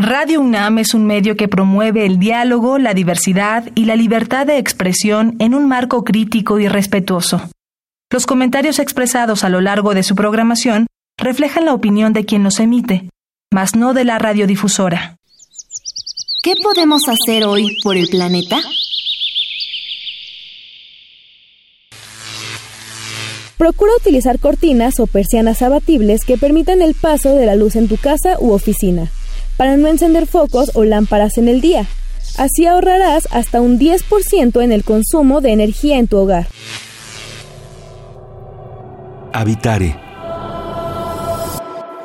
Radio UNAM es un medio que promueve el diálogo, la diversidad y la libertad de expresión en un marco crítico y respetuoso. Los comentarios expresados a lo largo de su programación reflejan la opinión de quien los emite, mas no de la radiodifusora. ¿Qué podemos hacer hoy por el planeta? Procura utilizar cortinas o persianas abatibles que permitan el paso de la luz en tu casa u oficina para no encender focos o lámparas en el día. Así ahorrarás hasta un 10% en el consumo de energía en tu hogar. Habitare.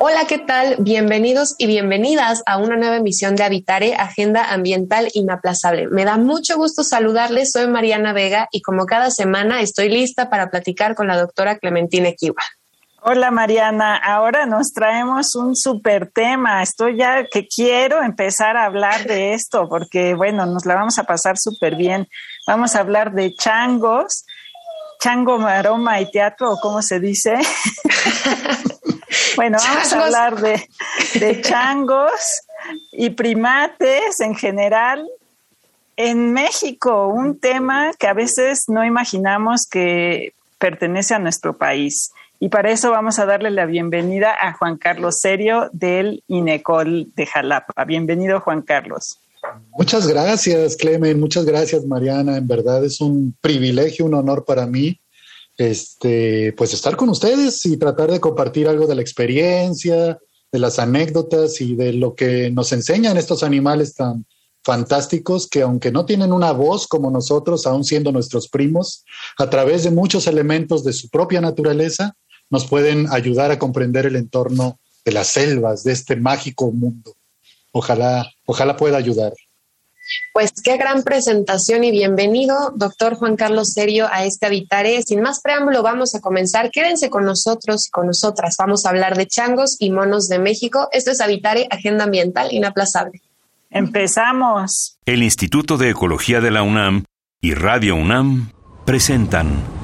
Hola, ¿qué tal? Bienvenidos y bienvenidas a una nueva emisión de Habitare, Agenda Ambiental Inaplazable. Me da mucho gusto saludarles, soy Mariana Vega y como cada semana estoy lista para platicar con la doctora Clementina Kiwa. Hola Mariana, ahora nos traemos un super tema. Estoy ya que quiero empezar a hablar de esto porque, bueno, nos la vamos a pasar súper bien. Vamos a hablar de changos, chango, maroma y teatro, cómo se dice. bueno, vamos a hablar de, de changos y primates en general. En México, un tema que a veces no imaginamos que pertenece a nuestro país. Y para eso vamos a darle la bienvenida a Juan Carlos Serio del INECOL de Jalapa. Bienvenido, Juan Carlos. Muchas gracias, Clemen. Muchas gracias, Mariana. En verdad es un privilegio, un honor para mí, este, pues estar con ustedes y tratar de compartir algo de la experiencia, de las anécdotas y de lo que nos enseñan estos animales tan fantásticos que aunque no tienen una voz como nosotros, aún siendo nuestros primos, a través de muchos elementos de su propia naturaleza, nos pueden ayudar a comprender el entorno de las selvas, de este mágico mundo. Ojalá, ojalá pueda ayudar. Pues qué gran presentación y bienvenido, doctor Juan Carlos Serio, a este Habitare. Sin más preámbulo, vamos a comenzar. Quédense con nosotros y con nosotras. Vamos a hablar de changos y monos de México. Esto es Habitare, Agenda Ambiental Inaplazable. Empezamos. El Instituto de Ecología de la UNAM y Radio UNAM presentan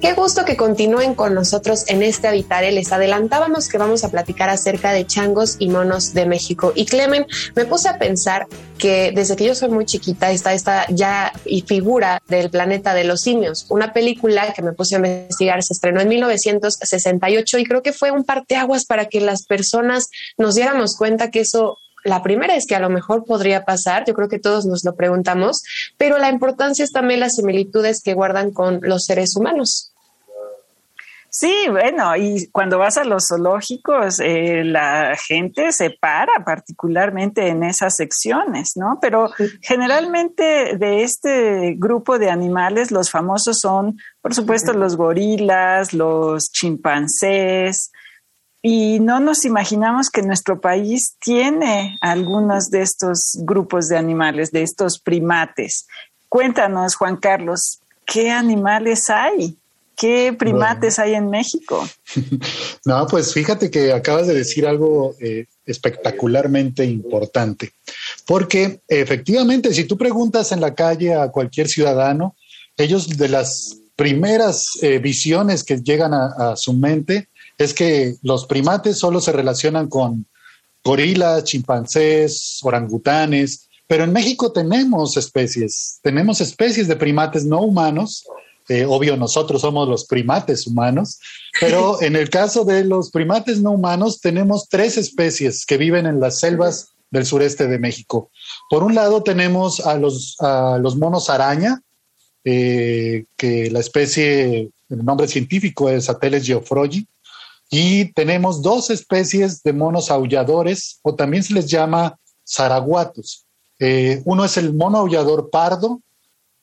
Qué gusto que continúen con nosotros en este Habitare. Les adelantábamos que vamos a platicar acerca de changos y monos de México. Y Clemen, me puse a pensar que desde que yo soy muy chiquita está esta ya y figura del planeta de los simios. Una película que me puse a investigar se estrenó en 1968 y creo que fue un parteaguas para que las personas nos diéramos cuenta que eso la primera es que a lo mejor podría pasar, yo creo que todos nos lo preguntamos, pero la importancia es también las similitudes que guardan con los seres humanos. Sí, bueno, y cuando vas a los zoológicos, eh, la gente se para particularmente en esas secciones, ¿no? Pero generalmente de este grupo de animales, los famosos son, por supuesto, los gorilas, los chimpancés, y no nos imaginamos que nuestro país tiene algunos de estos grupos de animales, de estos primates. Cuéntanos, Juan Carlos, ¿qué animales hay? ¿Qué primates hay en México? no, pues fíjate que acabas de decir algo eh, espectacularmente importante, porque efectivamente si tú preguntas en la calle a cualquier ciudadano, ellos de las primeras eh, visiones que llegan a, a su mente es que los primates solo se relacionan con gorilas, chimpancés, orangutanes, pero en México tenemos especies, tenemos especies de primates no humanos eh, obvio, nosotros somos los primates humanos, pero en el caso de los primates no humanos tenemos tres especies que viven en las selvas del sureste de México. Por un lado tenemos a los, los monos araña, eh, que la especie, el nombre científico es Ateles geoffroyi, y tenemos dos especies de monos aulladores, o también se les llama zaraguatos. Eh, uno es el mono aullador pardo,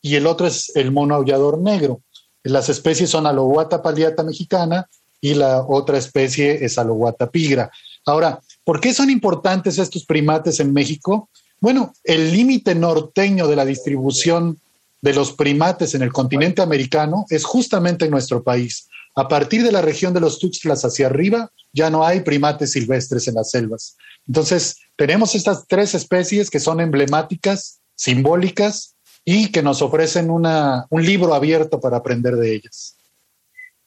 y el otro es el mono aullador negro. Las especies son Aloguata paliata mexicana y la otra especie es Aloguata pigra. Ahora, ¿por qué son importantes estos primates en México? Bueno, el límite norteño de la distribución de los primates en el continente americano es justamente en nuestro país. A partir de la región de los Tuxtlas hacia arriba, ya no hay primates silvestres en las selvas. Entonces, tenemos estas tres especies que son emblemáticas, simbólicas y que nos ofrecen una, un libro abierto para aprender de ellas.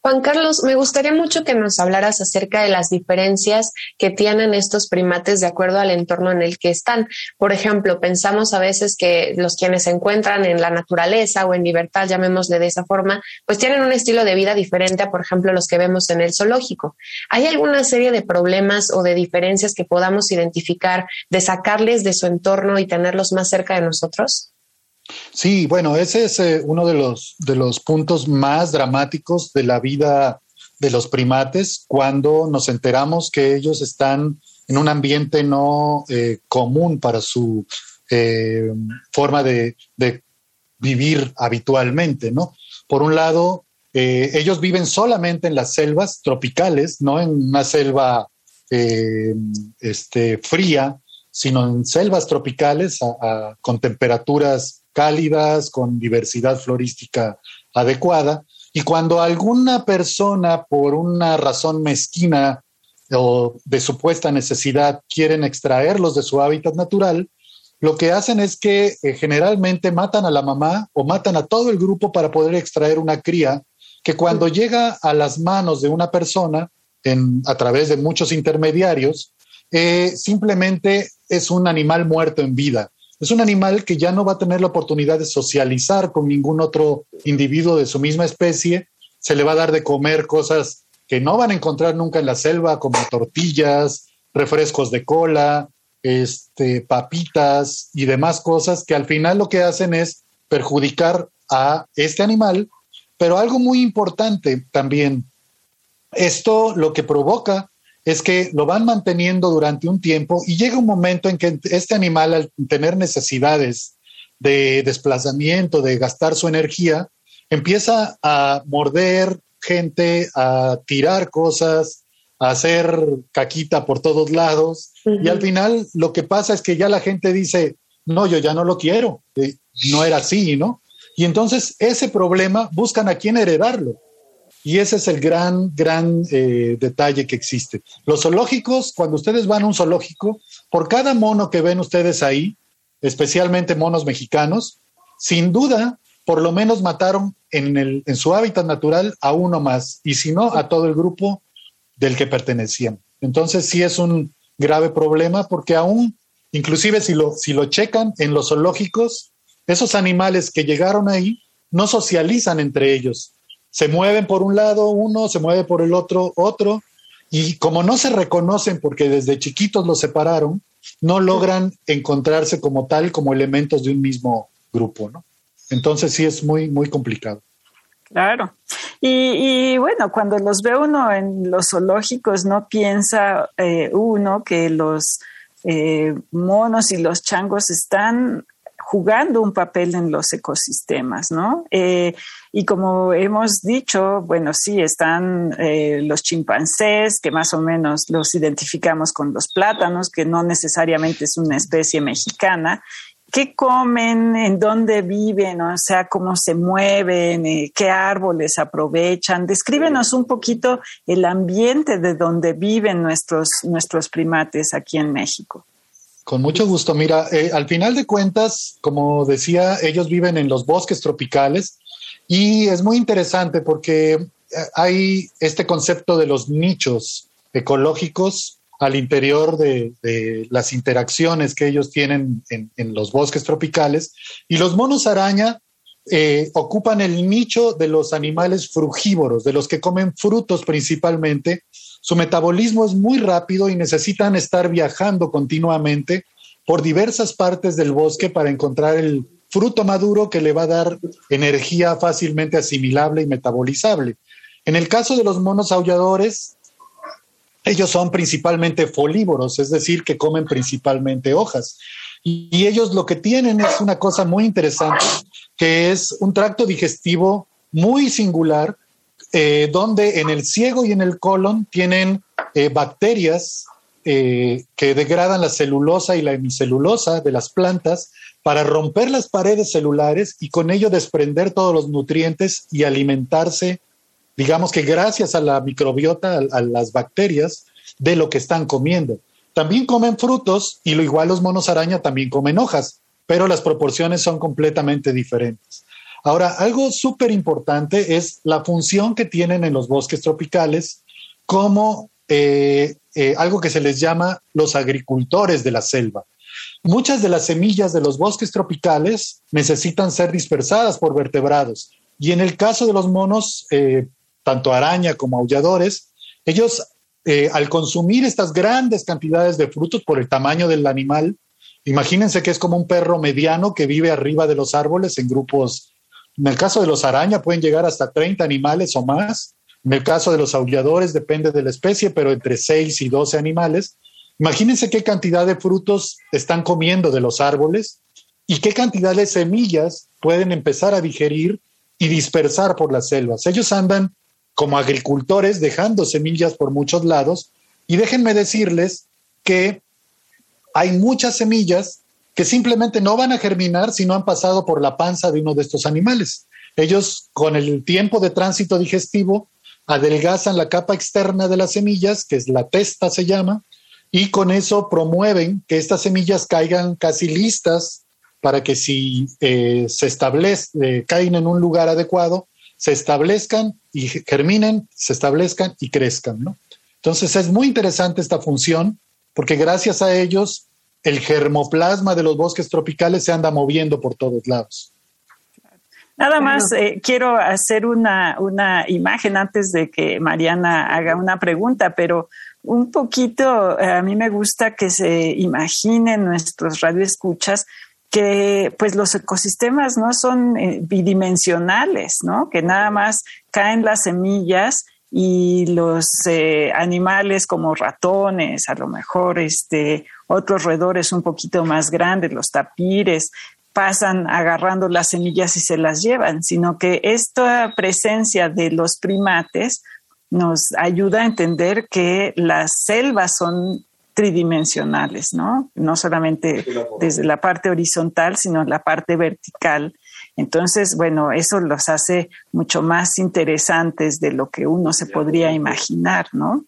Juan Carlos, me gustaría mucho que nos hablaras acerca de las diferencias que tienen estos primates de acuerdo al entorno en el que están. Por ejemplo, pensamos a veces que los quienes se encuentran en la naturaleza o en libertad, llamémosle de esa forma, pues tienen un estilo de vida diferente a, por ejemplo, los que vemos en el zoológico. ¿Hay alguna serie de problemas o de diferencias que podamos identificar de sacarles de su entorno y tenerlos más cerca de nosotros? Sí, bueno, ese es eh, uno de los, de los puntos más dramáticos de la vida de los primates cuando nos enteramos que ellos están en un ambiente no eh, común para su eh, forma de, vivir habitualmente, ¿no? Por un lado, ellos viven solamente en las selvas tropicales, no en una selva este, fría, sino en selvas tropicales con temperaturas cálidas, con diversidad florística adecuada. Y cuando alguna persona, por una razón mezquina o de supuesta necesidad, quieren extraerlos de su hábitat natural, lo que hacen es que eh, generalmente matan a la mamá o matan a todo el grupo para poder extraer una cría que cuando llega a las manos de una persona, en, a través de muchos intermediarios, eh, simplemente es un animal muerto en vida. Es un animal que ya no va a tener la oportunidad de socializar con ningún otro individuo de su misma especie. Se le va a dar de comer cosas que no van a encontrar nunca en la selva, como tortillas, refrescos de cola, este, papitas y demás cosas que al final lo que hacen es perjudicar a este animal. Pero algo muy importante también, esto lo que provoca es que lo van manteniendo durante un tiempo y llega un momento en que este animal, al tener necesidades de desplazamiento, de gastar su energía, empieza a morder gente, a tirar cosas, a hacer caquita por todos lados. Y al final lo que pasa es que ya la gente dice, no, yo ya no lo quiero, no era así, ¿no? Y entonces ese problema buscan a quién heredarlo. Y ese es el gran, gran eh, detalle que existe. Los zoológicos, cuando ustedes van a un zoológico, por cada mono que ven ustedes ahí, especialmente monos mexicanos, sin duda, por lo menos mataron en, el, en su hábitat natural a uno más, y si no, a todo el grupo del que pertenecían. Entonces sí es un grave problema porque aún, inclusive si lo, si lo checan en los zoológicos, esos animales que llegaron ahí no socializan entre ellos se mueven por un lado uno, se mueve por el otro otro, y como no se reconocen porque desde chiquitos los separaron, no logran encontrarse como tal, como elementos de un mismo grupo, ¿no? Entonces sí es muy, muy complicado. Claro. Y, bueno, cuando los ve uno en los zoológicos, no piensa eh, uno que los eh, monos y los changos están jugando un papel en los ecosistemas, ¿no? Eh, y como hemos dicho, bueno, sí, están eh, los chimpancés, que más o menos los identificamos con los plátanos, que no necesariamente es una especie mexicana. ¿Qué comen? ¿En dónde viven? O sea, cómo se mueven, eh, qué árboles aprovechan. Descríbenos un poquito el ambiente de donde viven nuestros, nuestros primates aquí en México. Con mucho gusto. Mira, eh, al final de cuentas, como decía, ellos viven en los bosques tropicales y es muy interesante porque eh, hay este concepto de los nichos ecológicos al interior de, las interacciones que ellos tienen en, los bosques tropicales y los monos araña eh, ocupan el nicho de los animales frugívoros, de los que comen frutos principalmente su metabolismo es muy rápido y necesitan estar viajando continuamente por diversas partes del bosque para encontrar el fruto maduro que le va a dar energía fácilmente asimilable y metabolizable. En el caso de los monos aulladores, ellos son principalmente folívoros, es decir, que comen principalmente hojas. Y, ellos lo que tienen es una cosa muy interesante, que es un tracto digestivo muy singular eh, donde en el ciego y en el colon tienen eh, bacterias eh, que degradan la celulosa y la hemicelulosa de las plantas para romper las paredes celulares y con ello desprender todos los nutrientes y alimentarse, digamos que gracias a la microbiota, a, las bacterias, de lo que están comiendo. También comen frutos y lo igual los monos araña también comen hojas, pero las proporciones son completamente diferentes. Ahora, algo súper importante es la función que tienen en los bosques tropicales como eh, eh, algo que se les llama los agricultores de la selva. Muchas de las semillas de los bosques tropicales necesitan ser dispersadas por vertebrados y en el caso de los monos, eh, tanto araña como aulladores, ellos al consumir estas grandes cantidades de frutos por el tamaño del animal, imagínense que es como un perro mediano que vive arriba de los árboles en grupos. En el caso de los araña pueden llegar hasta 30 animales o más en el caso de los aulladores depende de la especie, pero entre 6 y 12 animales. Imagínense qué cantidad de frutos están comiendo de los árboles y qué cantidad de semillas pueden empezar a digerir y dispersar por las selvas. Ellos andan como agricultores dejando semillas por muchos lados y déjenme decirles que hay muchas semillas que simplemente no van a germinar si no han pasado por la panza de uno de estos animales. Ellos, con el tiempo de tránsito digestivo, adelgazan la capa externa de las semillas, que es la testa se llama, y con eso promueven que estas semillas caigan casi listas para que si eh, se establezcan, eh, caen en un lugar adecuado, se establezcan y germinen, se establezcan y crezcan. Entonces es muy interesante esta función porque gracias a ellos el germoplasma de los bosques tropicales se anda moviendo por todos lados. Nada más eh, quiero hacer una, una imagen antes de que Mariana haga una pregunta, pero un poquito eh, a mí me gusta que se imaginen nuestros radioescuchas que pues los ecosistemas no son eh, bidimensionales, ¿no? Que nada más caen las semillas y los animales como ratones, a lo mejor este otros roedores un poquito más grandes, los tapires, pasan agarrando las semillas y se las llevan, sino que esta presencia de los primates nos ayuda a entender que las selvas son tridimensionales, ¿no? No solamente desde la parte horizontal, sino la parte vertical. Entonces, bueno, eso los hace mucho más interesantes de lo que uno se podría imaginar, ¿no?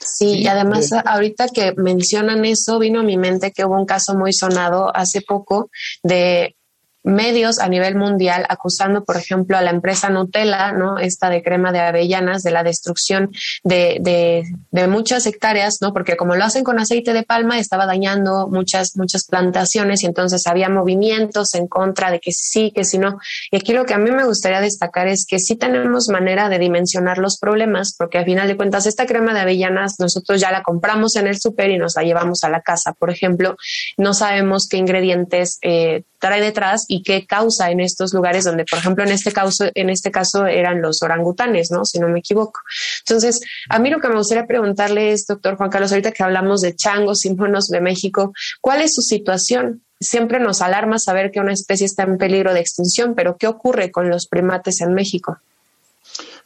Sí, y además ahorita que mencionan eso, vino a mi mente que hubo un caso muy sonado hace poco de medios a nivel mundial acusando, por ejemplo, a la empresa Nutella, ¿no? Esta de crema de avellanas, de la destrucción de, de, de, muchas hectáreas, ¿no? Porque como lo hacen con aceite de palma, estaba dañando muchas, muchas plantaciones y entonces había movimientos en contra de que sí, que si no. Y aquí lo que a mí me gustaría destacar es que sí tenemos manera de dimensionar los problemas, porque al final de cuentas esta crema de avellanas nosotros ya la compramos en el súper y nos la llevamos a la casa, por ejemplo. No sabemos qué ingredientes eh, trae detrás y qué causa en estos lugares donde, por ejemplo, en este caso, en este caso eran los orangutanes, ¿no? Si no me equivoco. Entonces, a mí lo que me gustaría preguntarle es, doctor Juan Carlos, ahorita que hablamos de changos y monos de México, ¿cuál es su situación? Siempre nos alarma saber que una especie está en peligro de extinción, pero ¿qué ocurre con los primates en México?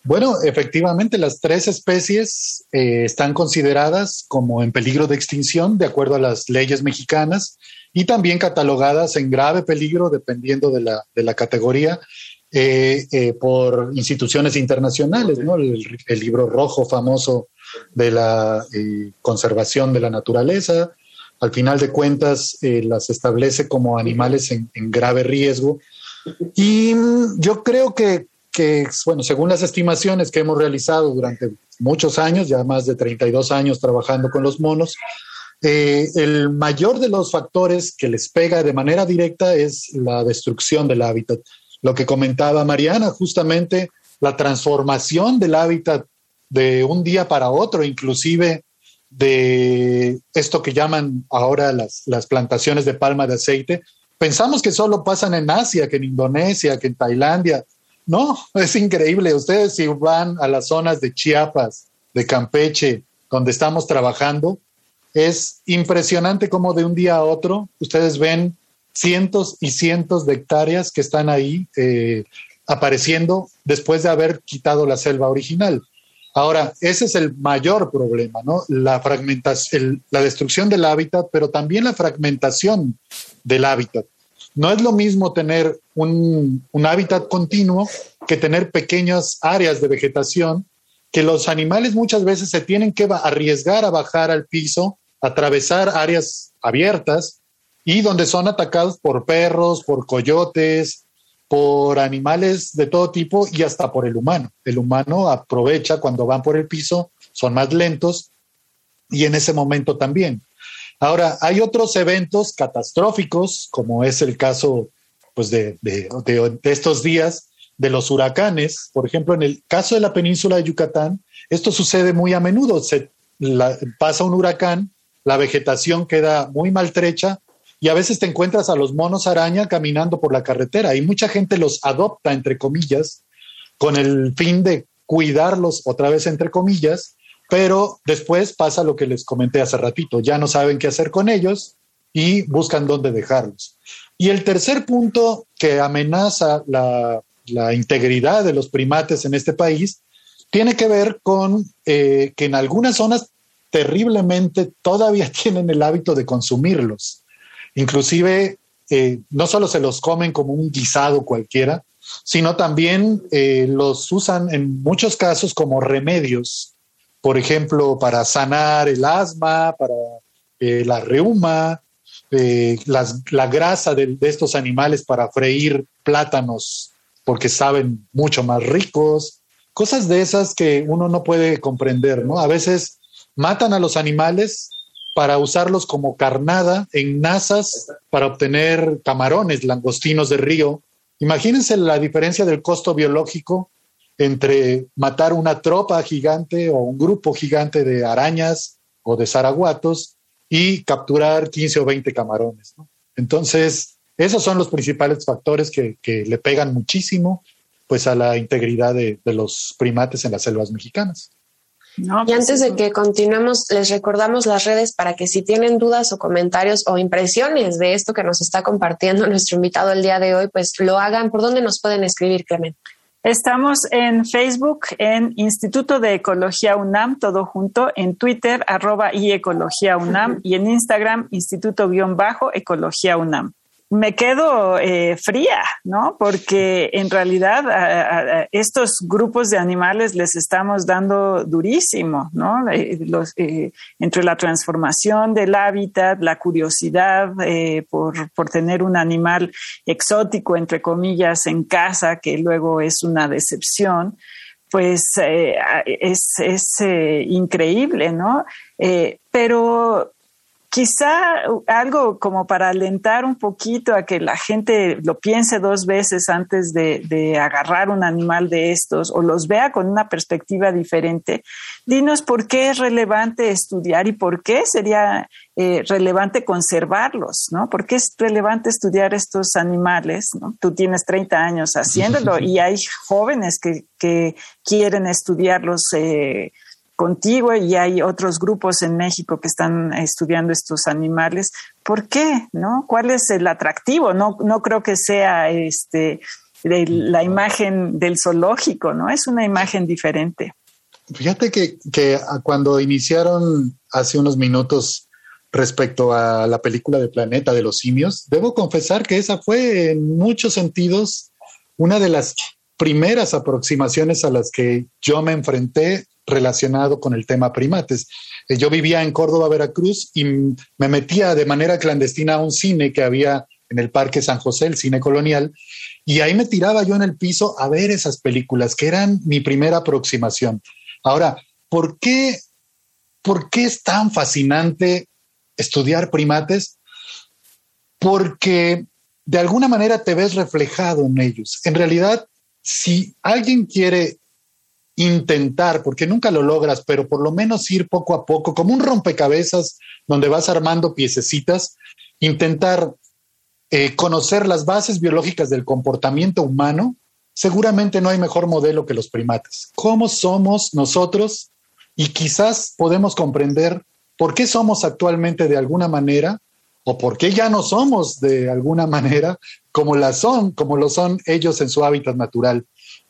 Bueno, efectivamente, las tres especies eh, están consideradas como en peligro de extinción de acuerdo a las leyes mexicanas y también catalogadas en grave peligro, dependiendo de la, de la categoría, eh, eh, por instituciones internacionales, ¿no? El, libro rojo famoso de la conservación de la naturaleza, al final de cuentas las establece como animales en, en, grave riesgo. Y yo creo que, que, bueno, según las estimaciones que hemos realizado durante muchos años, ya más de 32 años trabajando con los monos, eh, el mayor de los factores que les pega de manera directa es la destrucción del hábitat. Lo que comentaba Mariana, justamente la transformación del hábitat de un día para otro, inclusive de esto que llaman ahora las, las plantaciones de palma de aceite. Pensamos que solo pasan en Asia, que en Indonesia, que en Tailandia. No, es increíble. Ustedes si van a las zonas de Chiapas, de Campeche, donde estamos trabajando, es impresionante cómo de un día a otro ustedes ven cientos y cientos de hectáreas que están ahí eh, apareciendo después de haber quitado la selva original. Ahora, ese es el mayor problema, ¿no? La fragmentación, la destrucción del hábitat, pero también la fragmentación del hábitat. No es lo mismo tener un, un hábitat continuo que tener pequeñas áreas de vegetación que los animales muchas veces se tienen que arriesgar a bajar al piso, atravesar áreas abiertas y donde son atacados por perros, por coyotes, por animales de todo tipo y hasta por el humano. El humano aprovecha cuando van por el piso, son más lentos y en ese momento también. Ahora, hay otros eventos catastróficos, como es el caso pues, de, de, estos días, de los huracanes. Por ejemplo, en el caso de la península de Yucatán, esto sucede muy a menudo. Se pasa un huracán, la vegetación queda muy maltrecha y a veces te encuentras a los monos araña caminando por la carretera y mucha gente los adopta, entre comillas, con el fin de cuidarlos otra vez, entre comillas, pero después pasa lo que les comenté hace ratito, ya no saben qué hacer con ellos y buscan dónde dejarlos. Y el tercer punto que amenaza la integridad de los primates en este país, tiene que ver con eh, que en algunas zonas terriblemente todavía tienen el hábito de consumirlos. Inclusive, eh, no solo se los comen como un guisado cualquiera, sino también eh, los usan en muchos casos como remedios, por ejemplo, para sanar el asma, para la reuma, la grasa de, de, estos animales para freír plátanos porque saben mucho más ricos, cosas de esas que uno no puede comprender, ¿no? A veces matan a los animales para usarlos como carnada en nazas para obtener camarones, langostinos de río. Imagínense la diferencia del costo biológico entre matar una tropa gigante o un grupo gigante de arañas o de zaraguatos y capturar 15 o 20 camarones. ¿no? Entonces, esos son los principales factores que, le pegan muchísimo pues, a la integridad de, los primates en las selvas mexicanas. y pues antes de que continuemos, les recordamos las redes para que si tienen dudas o comentarios o impresiones de esto que nos está compartiendo nuestro invitado el día de hoy, pues lo hagan. ¿Por dónde nos pueden escribir, Clemente? Estamos en Facebook, en Instituto de Ecología UNAM, todo junto, en Twitter, arroba y Ecología UNAM, y en Instagram, Instituto-Ecología UNAM me quedo eh, fría, ¿no? Porque en realidad a, estos grupos de animales les estamos dando durísimo, ¿no? Eh, eh, entre la transformación del hábitat, la curiosidad por, por, tener un animal exótico, entre comillas, en casa, que luego es una decepción, pues es, es increíble, ¿no? pero quizá algo como para alentar un poquito a que la gente lo piense dos veces antes de, agarrar un animal de estos o los vea con una perspectiva diferente. Dinos por qué es relevante estudiar y por qué sería eh, relevante conservarlos, ¿no? ¿Por qué es relevante estudiar estos animales? ¿no? Tú tienes 30 años haciéndolo y hay jóvenes que, que quieren estudiarlos. Eh, contigo y hay otros grupos en México que están estudiando estos animales. ¿Por qué? ¿No? ¿Cuál es el atractivo? No, no creo que sea este la imagen del zoológico, ¿no? Es una imagen diferente. Fíjate que, que cuando iniciaron hace unos minutos respecto a la película de Planeta de los Simios, debo confesar que esa fue en muchos sentidos una de las primeras aproximaciones a las que yo me enfrenté relacionado con el tema primates. Eh, yo vivía en Córdoba, Veracruz, y me metía de manera clandestina a un cine que había en el Parque San José, el cine colonial, y ahí me tiraba yo en el piso a ver esas películas, que eran mi primera aproximación. Ahora, ¿por qué, por qué es tan fascinante estudiar primates? Porque de alguna manera te ves reflejado en ellos. En realidad, si alguien quiere intentar, porque nunca lo logras, pero por lo menos ir poco a poco, como un rompecabezas donde vas armando piececitas, intentar eh, conocer las bases biológicas del comportamiento humano, seguramente no hay mejor modelo que los primates. ¿Cómo somos nosotros? Y quizás podemos comprender por qué somos actualmente de alguna manera o por qué ya no somos de alguna manera como la son, como lo son ellos en su hábitat natural.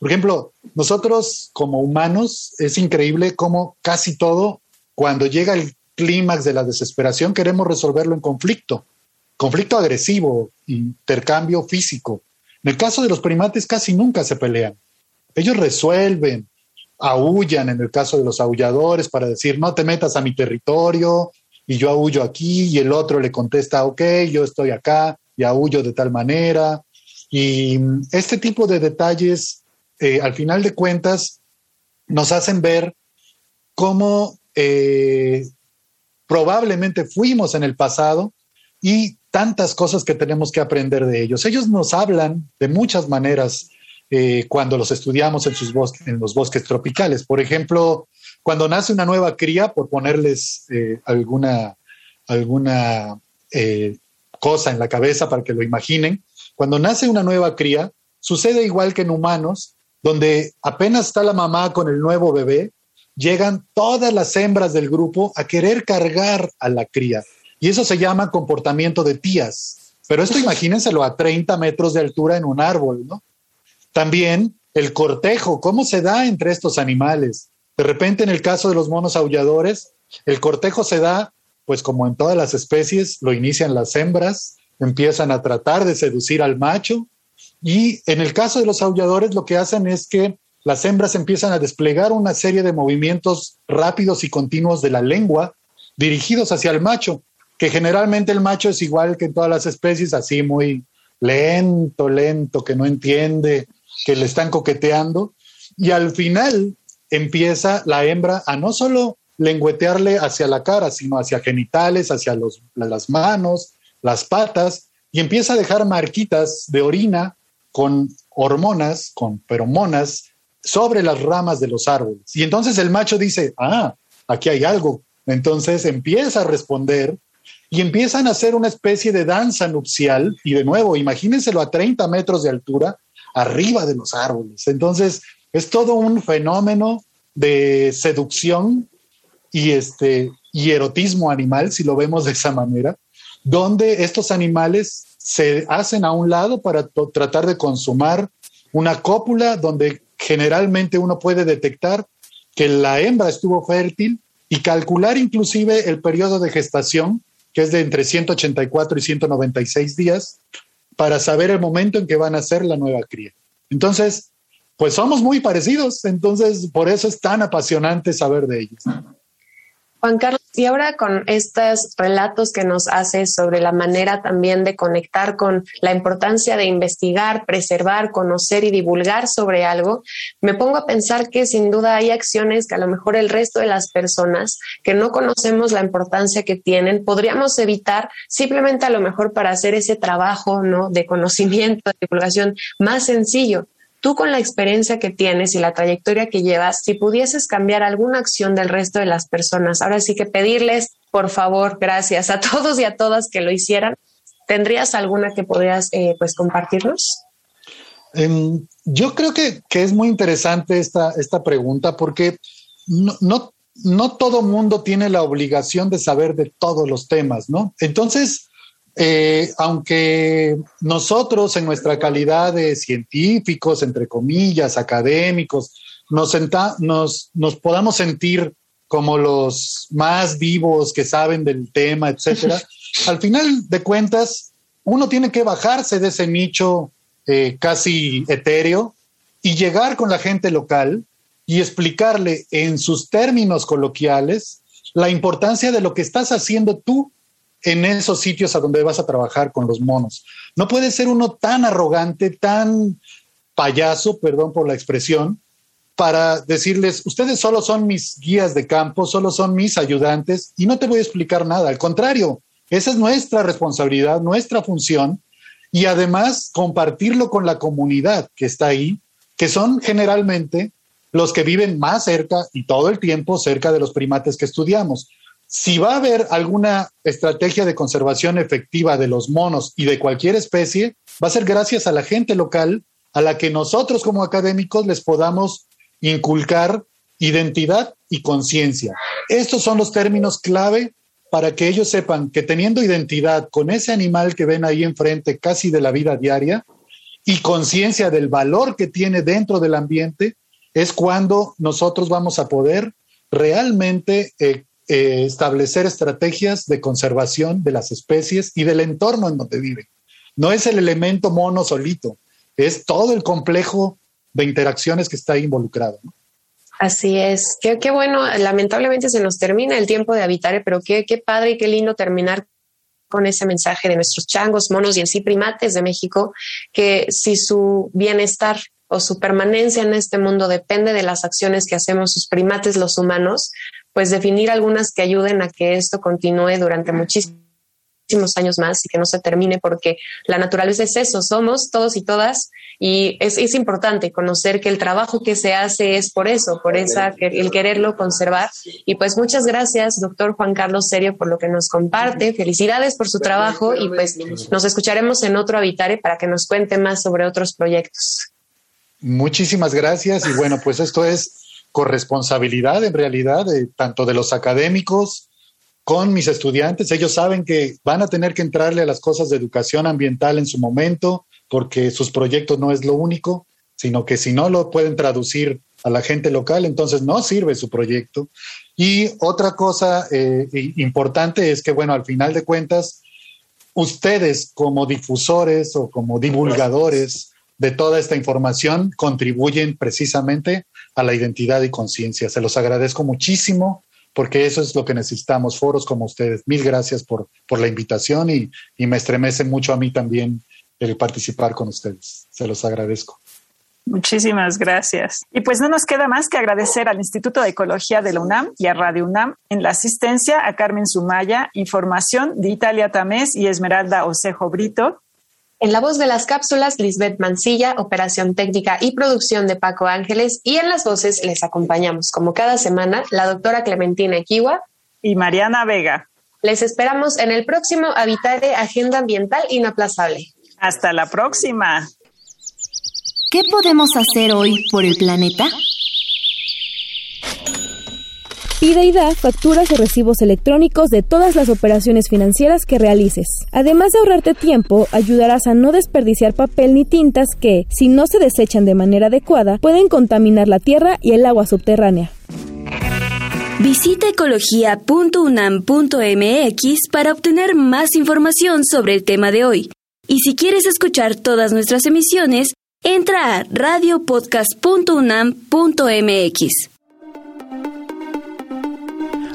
Por ejemplo, nosotros como humanos es increíble cómo casi todo, cuando llega el clímax de la desesperación, queremos resolverlo en conflicto, conflicto agresivo, intercambio físico. En el caso de los primates casi nunca se pelean. Ellos resuelven, aullan en el caso de los aulladores para decir, no te metas a mi territorio y yo aullo aquí y el otro le contesta, ok, yo estoy acá y aullo de tal manera. Y este tipo de detalles, eh, al final de cuentas, nos hacen ver cómo eh, probablemente fuimos en el pasado y tantas cosas que tenemos que aprender de ellos. Ellos nos hablan de muchas maneras eh, cuando los estudiamos en, sus bosques, en los bosques tropicales. Por ejemplo, cuando nace una nueva cría, por ponerles alguna, alguna cosa en la cabeza para que lo imaginen, cuando nace una nueva cría, sucede igual que en humanos, donde apenas está la mamá con el nuevo bebé, llegan todas las hembras del grupo a querer cargar a la cría. Y eso se llama comportamiento de tías. Pero esto imagínenselo a 30 metros de altura en un árbol, ¿no? También el cortejo, cómo se da entre estos animales. De repente, en el caso de los monos aulladores, el cortejo se da, pues como en todas las especies, lo inician las hembras, empiezan a tratar de seducir al macho. Y en el caso de los aulladores, lo que hacen es que las hembras empiezan a desplegar una serie de movimientos rápidos y continuos de la lengua dirigidos hacia el macho que generalmente el macho es igual que en todas las especies, así muy lento, lento, que no entiende, que le están coqueteando. Y al final empieza la hembra a no solo lengüetearle hacia la cara, sino hacia genitales, hacia las manos, las patas, y empieza a dejar marquitas de orina con hormonas, con feromonas, sobre las ramas de los árboles. Y entonces el macho dice, ah, aquí hay algo. Entonces empieza a responder y empiezan a hacer una especie de danza nupcial y de nuevo, imagínenselo a 30 metros de altura, arriba de los árboles. Entonces, es todo un fenómeno de seducción y, este, y erotismo animal, si lo vemos de esa manera, donde estos animales se hacen a un lado para tratar de consumar una cópula donde generalmente uno puede detectar que la hembra estuvo fértil y calcular inclusive el periodo de gestación que es de entre 184 y 196 días, para saber el momento en que van a ser la nueva cría. Entonces, pues somos muy parecidos, entonces por eso es tan apasionante saber de ellos. Juan Carlos, y ahora con estos relatos que nos hace sobre la manera también de conectar con la importancia de investigar, preservar, conocer y divulgar sobre algo, me pongo a pensar que sin duda hay acciones que a lo mejor el resto de las personas que no conocemos la importancia que tienen, podríamos evitar simplemente a lo mejor para hacer ese trabajo ¿no? de conocimiento, de divulgación más sencillo tú con la experiencia que tienes y la trayectoria que llevas, si pudieses cambiar alguna acción del resto de las personas, ahora sí que pedirles, por favor, gracias a todos y a todas que lo hicieran, ¿tendrías alguna que podrías eh, pues compartirnos? Em, yo creo que, es muy interesante esta, esta pregunta porque no, no, no todo mundo tiene la obligación de saber de todos los temas, ¿no? Entonces, eh, aunque nosotros en nuestra calidad de científicos, entre comillas, académicos, nos, nos, nos podamos sentir como los más vivos que saben del tema, etcétera, al final de cuentas, uno tiene que bajarse de ese nicho eh, casi etéreo y llegar con la gente local y explicarle en sus términos coloquiales la importancia de lo que estás haciendo tú en esos sitios a donde vas a trabajar con los monos. No puede ser uno tan arrogante, tan payaso, perdón por la expresión, para decirles, ustedes solo son mis guías de campo, solo son mis ayudantes y no te voy a explicar nada. Al contrario, esa es nuestra responsabilidad, nuestra función y además compartirlo con la comunidad que está ahí, que son generalmente los que viven más cerca y todo el tiempo cerca de los primates que estudiamos si va a haber alguna estrategia de conservación efectiva de los monos y de cualquier especie, va a ser gracias a la gente local a la que nosotros como académicos les podamos inculcar identidad y conciencia. Estos son los términos clave para que ellos sepan que teniendo identidad con ese animal que ven ahí enfrente casi de la vida diaria, y conciencia del valor que tiene dentro del ambiente, es cuando nosotros vamos a poder realmente eh, eh, establecer estrategias de conservación de las especies y del entorno en donde viven. No es el elemento mono solito, es todo el complejo de interacciones que está involucrado. Así es, qué, qué, bueno, lamentablemente se nos termina el tiempo de habitar, pero qué, qué padre y qué lindo terminar con ese mensaje de nuestros changos, monos y en sí primates de México, que si su bienestar o su permanencia en este mundo depende de las acciones que hacemos sus primates los humanos, pues definir algunas que ayuden a que esto continúe durante muchísimos años más y que no se termine porque la naturaleza es eso, somos todos y todas y es, es importante conocer que el trabajo que se hace es por eso, por esa, el quererlo conservar. Y pues muchas gracias, doctor Juan Carlos Serio, por lo que nos comparte. Felicidades por su trabajo y pues nos escucharemos en otro Habitare para que nos cuente más sobre otros proyectos. Muchísimas gracias y bueno, pues esto es corresponsabilidad en realidad de tanto de los académicos con mis estudiantes. Ellos saben que van a tener que entrarle a las cosas de educación ambiental en su momento, porque sus proyectos no es lo único, sino que si no lo pueden traducir a la gente local, entonces no sirve su proyecto. Y otra cosa eh, importante es que, bueno, al final de cuentas, ustedes como difusores o como divulgadores de toda esta información contribuyen precisamente a la identidad y conciencia. Se los agradezco muchísimo porque eso es lo que necesitamos, foros como ustedes. Mil gracias por, por la invitación y, y me estremece mucho a mí también el participar con ustedes. Se los agradezco. Muchísimas gracias. Y pues no nos queda más que agradecer al Instituto de Ecología de la UNAM y a Radio UNAM en la asistencia a Carmen Sumaya, información de Italia Tamés y Esmeralda Osejo Brito, en la voz de las cápsulas, Lisbeth Mancilla, operación técnica y producción de Paco Ángeles, y en las voces les acompañamos, como cada semana, la doctora Clementina Equiwa y Mariana Vega. Les esperamos en el próximo Habitare Agenda Ambiental Inaplazable. Hasta la próxima. ¿Qué podemos hacer hoy por el planeta? Pide y da facturas o recibos electrónicos de todas las operaciones financieras que realices. Además de ahorrarte tiempo, ayudarás a no desperdiciar papel ni tintas que, si no se desechan de manera adecuada, pueden contaminar la tierra y el agua subterránea. Visita ecología.unam.mx para obtener más información sobre el tema de hoy. Y si quieres escuchar todas nuestras emisiones, entra a radiopodcast.unam.mx.